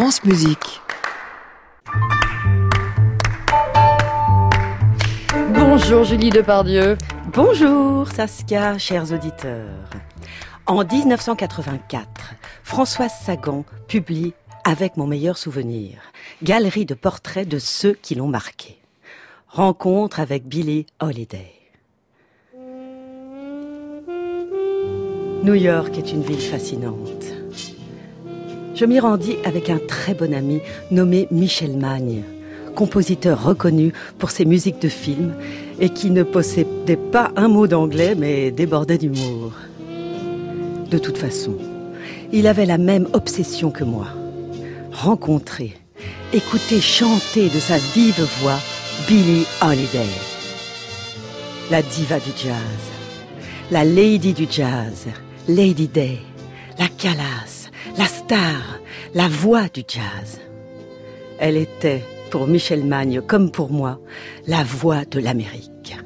France Musique. Bonjour Julie Depardieu. Bonjour Saskia, chers auditeurs. En 1984, Françoise Sagan publie Avec mon meilleur souvenir, galerie de portraits de ceux qui l'ont marqué. Rencontre avec Billie Holiday. New York est une ville fascinante. Je m'y rendis avec un très bon ami nommé Michel Magne, compositeur reconnu pour ses musiques de films et qui ne possédait pas un mot d'anglais mais débordait d'humour. De toute façon, il avait la même obsession que moi. Rencontrer, écouter chanter de sa vive voix Billie Holiday. La diva du jazz, la lady du jazz, Lady Day, la calasse, la star, la voix du jazz. Elle était, pour Michel Magne comme pour moi, la voix de l'Amérique.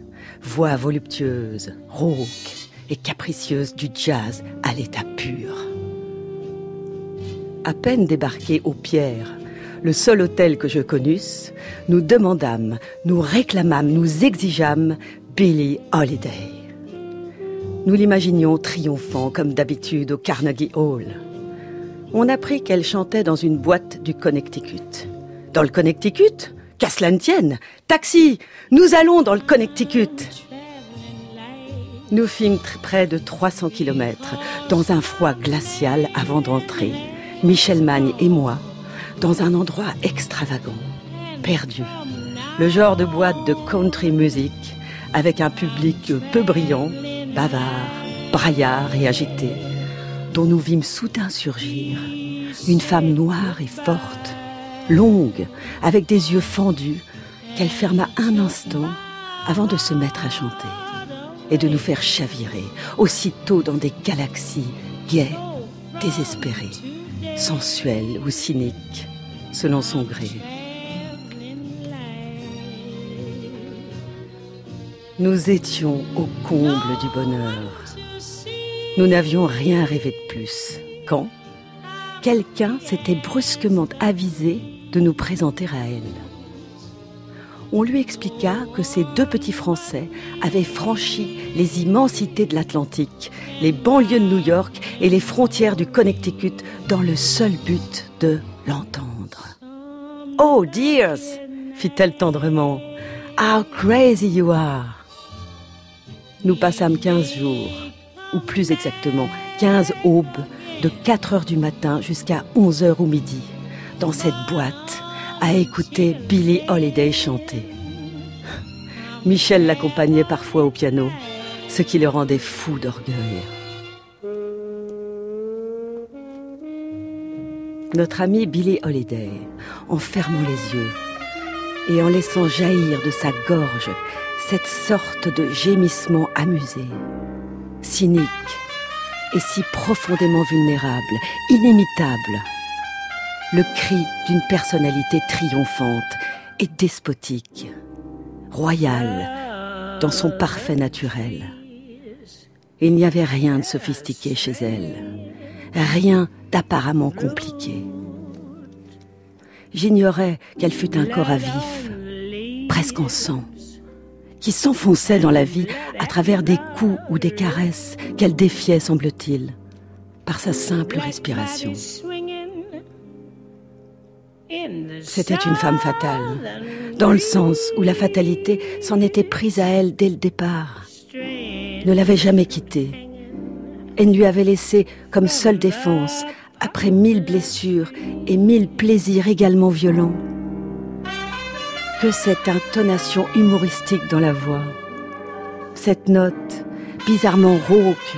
Voix voluptueuse, rauque et capricieuse du jazz à l'état pur. À peine débarqués aux Pierres, le seul hôtel que je connusse, nous demandâmes, nous réclamâmes, nous exigeâmes Billie Holiday. Nous l'imaginions triomphant comme d'habitude au Carnegie Hall. On apprit qu'elle chantait dans une boîte du Connecticut. Dans le Connecticut? Qu'à cela ne tienne. Taxi Nous allons dans le Connecticut. Nous fîmes près de 300 kilomètres dans un froid glacial avant d'entrer, Michel Magne et moi, dans un endroit extravagant, perdu. Le genre de boîte de country music avec un public peu brillant bavard, braillard et agité, dont nous vîmes soudain surgir une femme noire et forte, longue, avec des yeux fendus, qu'elle ferma un instant avant de se mettre à chanter et de nous faire chavirer aussitôt dans des galaxies gaies, désespérées, sensuelles ou cyniques, selon son gré. Nous étions au comble du bonheur. Nous n'avions rien rêvé de plus. Quand quelqu'un s'était brusquement avisé de nous présenter à elle. On lui expliqua que ces deux petits Français avaient franchi les immensités de l'Atlantique, les banlieues de New York et les frontières du Connecticut dans le seul but de l'entendre. Oh, dears, fit-elle tendrement, how crazy you are! Nous passâmes 15 jours, ou plus exactement 15 aubes, de 4 heures du matin jusqu'à 11 heures au midi, dans cette boîte, à écouter Billie Holiday chanter. Michel l'accompagnait parfois au piano, ce qui le rendait fou d'orgueil. Notre ami Billie Holiday, en fermant les yeux et en laissant jaillir de sa gorge cette sorte de gémissement amusé, cynique et si profondément vulnérable, inimitable. Le cri d'une personnalité triomphante et despotique, royale, dans son parfait naturel. Il n'y avait rien de sophistiqué chez elle, rien d'apparemment compliqué. J'ignorais qu'elle fût un corps à vif, presque en sang, qui s'enfonçait dans la vie à travers des coups ou des caresses qu'elle défiait, semble-t-il, par sa simple respiration. C'était une femme fatale, dans le sens où la fatalité s'en était prise à elle dès le départ, ne l'avait jamais quittée, et ne lui avait laissé comme seule défense, après mille blessures et mille plaisirs également violents, que cette intonation humoristique dans la voix, cette note bizarrement rauque,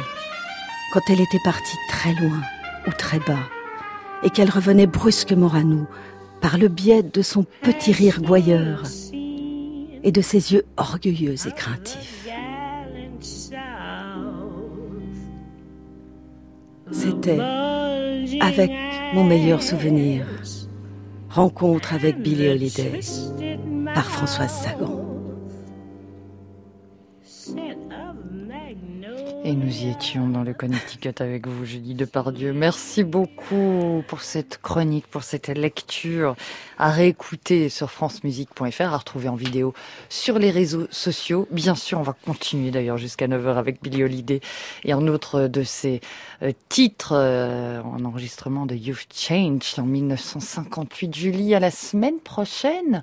quand elle était partie très loin ou très bas, et qu'elle revenait brusquement à nous par le biais de son petit rire gouailleur et de ses yeux orgueilleux et craintifs. C'était avec mon meilleur souvenir, rencontre avec Billie Holiday par Françoise Sagan. Et nous y étions dans le Connecticut avec vous, Julie Depardieu. Merci beaucoup pour cette chronique, pour cette lecture à réécouter sur francemusique.fr, à retrouver en vidéo sur les réseaux sociaux. Bien sûr, on va continuer d'ailleurs jusqu'à 9h avec Billy Holiday et un autre de ses euh, titres euh, en enregistrement de You've Changed en 1958. Julie, à la semaine prochaine.